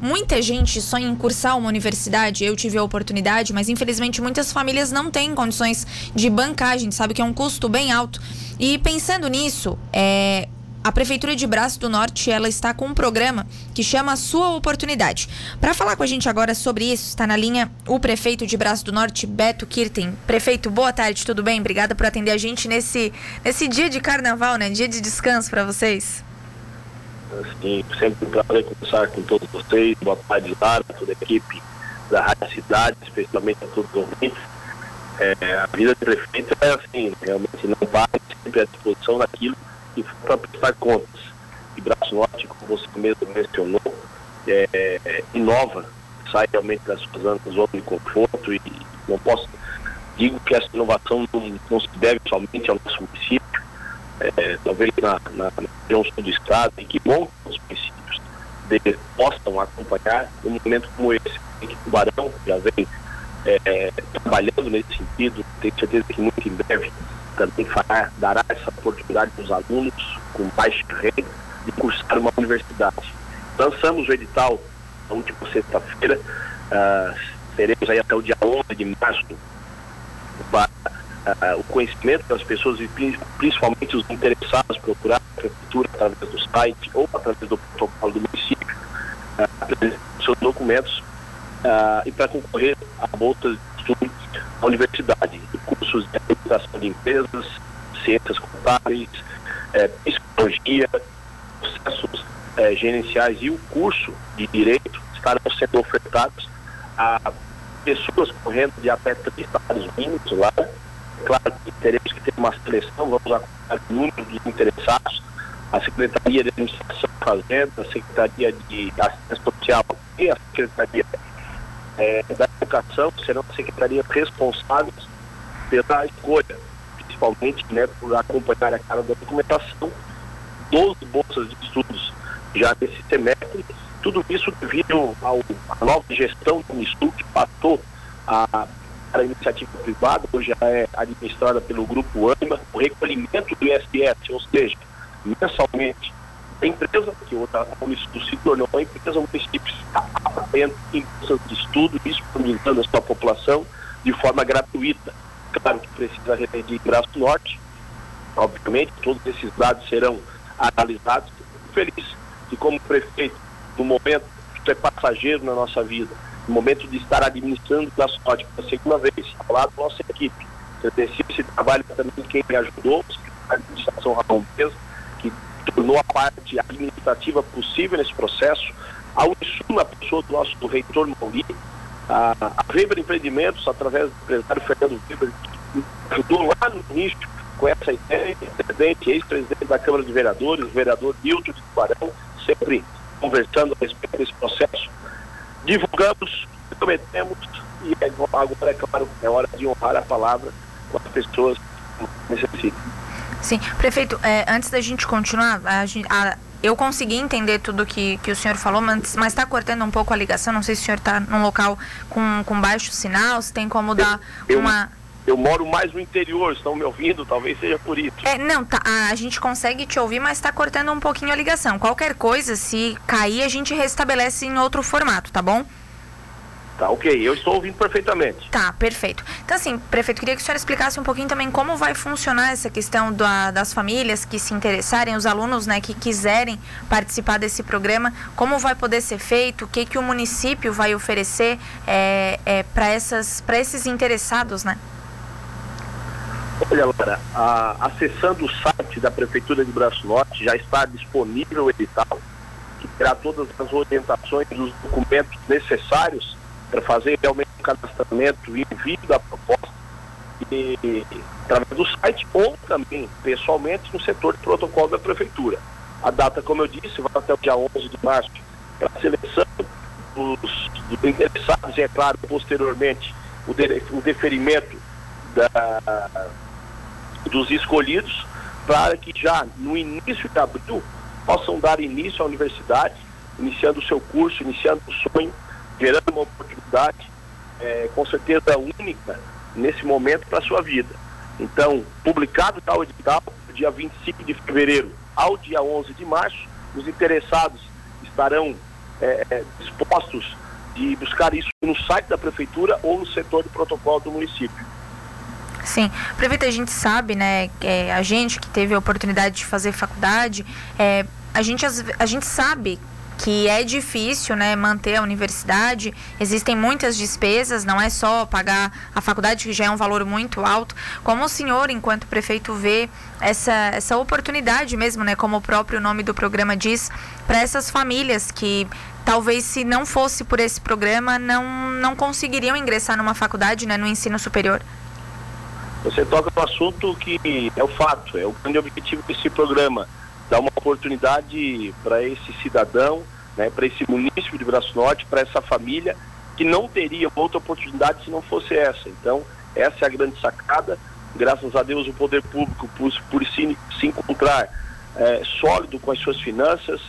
muita gente sonha em cursar uma universidade, eu tive a oportunidade, mas infelizmente muitas famílias não têm condições de bancar, a gente sabe que é um custo bem alto. E pensando nisso, é, a Prefeitura de Braço do Norte ela está com um programa que chama Sua Oportunidade. Para falar com a gente agora sobre isso, está na linha o prefeito de Braço do Norte, Beto Kirten. Prefeito, boa tarde, tudo bem? Obrigada por atender a gente nesse, nesse dia de carnaval, né? Dia de descanso para vocês. Sim, sempre um prazer conversar com todos vocês. Boa tarde, Lara, toda a equipe da Rádio Cidade, especialmente a todos os ouvintes. É, a vida de prefeito é assim, realmente não para sempre à disposição daquilo que para prestar contas. E Braço Norte, como você mesmo mencionou, é, é, inova, sai realmente das suas zona de conforto e não posso, digo que essa inovação não, não se deve somente ao nosso município, é, talvez na, na, na região sul do estado, e que bom que os municípios de, possam acompanhar um momento como esse, em que Tubarão já vem é, trabalhando nesse sentido, tenho certeza que muito em breve também fará, dará essa oportunidade para os alunos com baixa renda de cursar uma universidade. Lançamos o edital na última sexta-feira, uh, teremos aí até o dia 11 de março para uh, o conhecimento das pessoas e principalmente os interessados procurar a prefeitura através do site ou através do protocolo do município, uh, seus documentos uh, e para concorrer a bolsas de estudo na universidade, cursos de administração de empresas, ciências contábeis, eh, psicologia, processos eh, gerenciais e o curso de direito estarão sendo ofertados a pessoas correndo de até três salários mínimos lá. Claro que teremos que ter uma seleção, vamos acompanhar o número dos interessados, a Secretaria de Administração Fazenda, a Secretaria de Assistência Social e a Secretaria é, da Educação serão secretarias responsáveis pela escolha, principalmente né, por acompanhar a cara da documentação, 12 bolsas de estudos já nesse semestre, tudo isso devido à nova gestão do Unistur, que passou a, a iniciativa privada, hoje é administrada pelo Grupo ANIMA, o recolhimento do ISS, ou seja, mensalmente a empresa, que outra Unistur se tornou uma empresa, o município está apoiando em de estudo, disponibilizando a sua população de forma gratuita. Claro que precisa de Braço Norte, obviamente, todos esses dados serão analisados. Feliz de como prefeito, no momento é passageiro na nossa vida, no momento de estar administrando Braço Norte pela segunda vez, ao lado da nossa equipe. Agradecer esse trabalho também quem me ajudou, a administração Ramon Peso, que tornou a parte administrativa possível nesse processo, a Unisul, na pessoa do nosso do reitor Mauri, a, a Weber Empreendimentos, através do empresário Fernando Weber, que ajudou lá no início com essa ideia, presidente, ex-presidente da Câmara de Vereadores, o vereador Nilton de Tubarão, sempre conversando a respeito desse processo. Divulgamos, prometemos, e agora, é claro, é hora de honrar a palavra com as pessoas que necessitam. Sim, prefeito, é, antes da gente continuar, a, a, eu consegui entender tudo que, que o senhor falou, mas está cortando um pouco a ligação. Não sei se o senhor está num local com, com baixo sinal, se tem como dar eu, uma. Eu moro mais no interior, estão me ouvindo, talvez seja por isso. É, não, tá, a, gente consegue te ouvir, mas está cortando um pouquinho a ligação. Qualquer coisa, se cair, a gente restabelece em outro formato, tá bom? Tá ok, eu estou ouvindo perfeitamente. Tá, perfeito. Então, assim, prefeito, queria que o senhor explicasse um pouquinho também como vai funcionar essa questão da, das famílias que se interessarem, os alunos né, que quiserem participar desse programa, como vai poder ser feito, o que, que o município vai oferecer é, é, para esses interessados, né? Olha, Laura, a, acessando o site da Prefeitura de Braço Norte já está disponível o edital, que terá todas as orientações dos documentos necessários para fazer realmente o cadastramento e envio da proposta e, através do site ou também pessoalmente no setor de protocolo da prefeitura. A data, como eu disse, vai até o dia 11 de março para a seleção dos, dos, interessados e, é claro, posteriormente o, de, o deferimento da, dos escolhidos para que já no início de abril possam dar início à universidade, iniciando o seu curso, iniciando o sonho gerando uma oportunidade é, com certeza única nesse momento para a sua vida. Então, publicado tal edital, dia 25 de fevereiro ao dia 11 de março, os interessados estarão é, dispostos de buscar isso no site da prefeitura ou no setor de protocolo do município. Sim, prefeito, a gente sabe, né, é, a gente que teve a oportunidade de fazer faculdade, é, a, gente, a gente sabe que é difícil né, manter a universidade, existem muitas despesas, não é só pagar a faculdade, que já é um valor muito alto. Como o senhor, enquanto prefeito, vê essa, essa oportunidade mesmo, né, como o próprio nome do programa diz, para essas famílias que talvez se não fosse por esse programa não, não conseguiriam ingressar numa faculdade, né, no ensino superior? Você toca no assunto que é o fato, é o grande objetivo desse programa dar uma oportunidade para esse cidadão, né, para esse município de Braço Norte, para essa família que não teria outra oportunidade se não fosse essa. Então, essa é a grande sacada. Graças a Deus, o poder público, por, por se, se encontrar é, sólido com as suas finanças,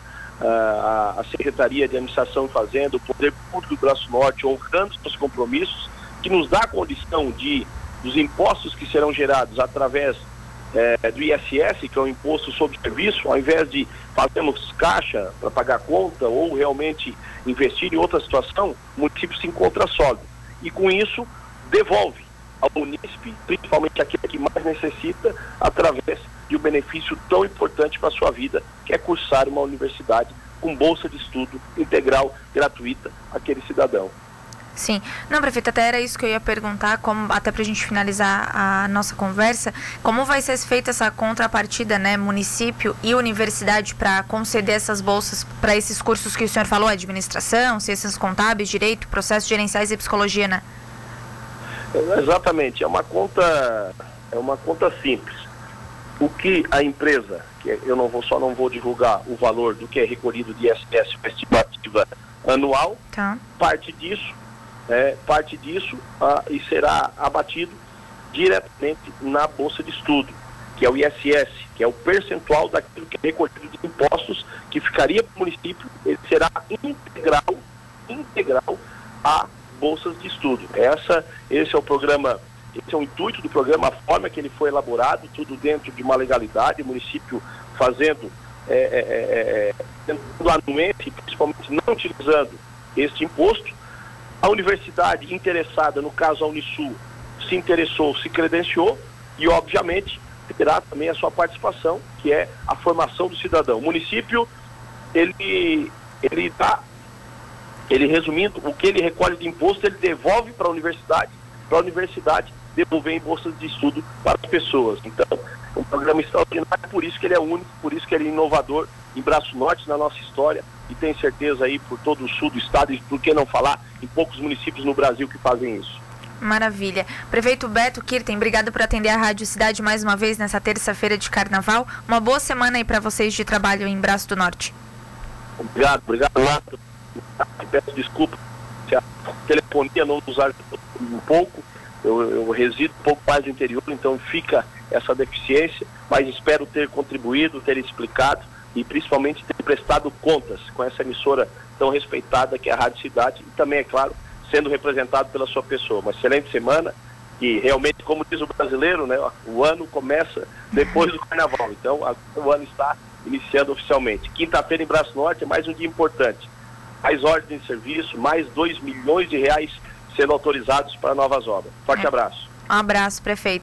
a, a Secretaria de Administração Fazenda, o Poder Público do Braço Norte, honrando seus compromissos, que nos dá a condição de, dos impostos que serão gerados através é, do ISS, que é o Imposto sobre Serviço, ao invés de fazermos caixa para pagar conta ou realmente investir em outra situação, o município se encontra sólido. E com isso, devolve ao município, principalmente aquele que mais necessita, através de um benefício tão importante para a sua vida, que é cursar uma universidade com bolsa de estudo integral, gratuita, aquele cidadão. Sim. Não, prefeita, até era isso que eu ia perguntar, como, até para a gente finalizar a nossa conversa, como vai ser feita essa contrapartida, né, município e universidade para conceder essas bolsas para esses cursos que o senhor falou, administração, ciências contábeis, direito, processos gerenciais e psicologia, né? Exatamente, é uma conta, é uma conta simples. O que a empresa, que eu não vou só não vou divulgar o valor do que é recolhido de ISS, uma estimativa anual, tá. parte disso é, parte disso e será abatido diretamente na Bolsa de Estudo, que é o ISS, que é o percentual daquilo que é recolhido de impostos que ficaria para o município, ele será integral, integral a bolsas de estudo. Essa, esse é o programa, esse é o intuito do programa, a forma que ele foi elaborado, tudo dentro de uma legalidade, o município fazendo é, é, é, é anuente, principalmente não utilizando este imposto, a universidade interessada, no caso a Unisul, se interessou, se credenciou e, obviamente, terá também a sua participação, que é a formação do cidadão. O município, ele, ele dá, ele resumindo, o que ele recolhe de imposto, ele devolve para a universidade, para a universidade devolver em bolsas de estudo para as pessoas. Então, é um programa extraordinário, por isso que ele é único, por isso que ele é inovador em Braço Norte na nossa história e tenho certeza aí por todo o sul do estado e por que não falar em poucos municípios no Brasil que fazem isso. Maravilha. Prefeito Beto Kirten, obrigado por atender a Rádio Cidade mais uma vez nessa terça-feira de carnaval. Uma boa semana aí para vocês de trabalho em Braço do Norte. Obrigado, obrigado, Nato. Peço desculpa se a telefonia não nos ajudou um pouco. Eu, eu resido um pouco mais no interior, então fica essa deficiência, mas espero ter contribuído, ter explicado e principalmente ter prestado contas com essa emissora tão respeitada que é a Rádio Cidade e também, é claro, sendo representado pela sua pessoa. Uma excelente semana e realmente, como diz o brasileiro, né, o ano começa depois do carnaval. Então, a, o ano está iniciando oficialmente. Quinta-feira em Braço Norte é mais um dia importante. Mais ordens de serviço, mais 2 milhões de reais sendo autorizados para novas obras. Forte é. abraço. Um abraço, prefeito.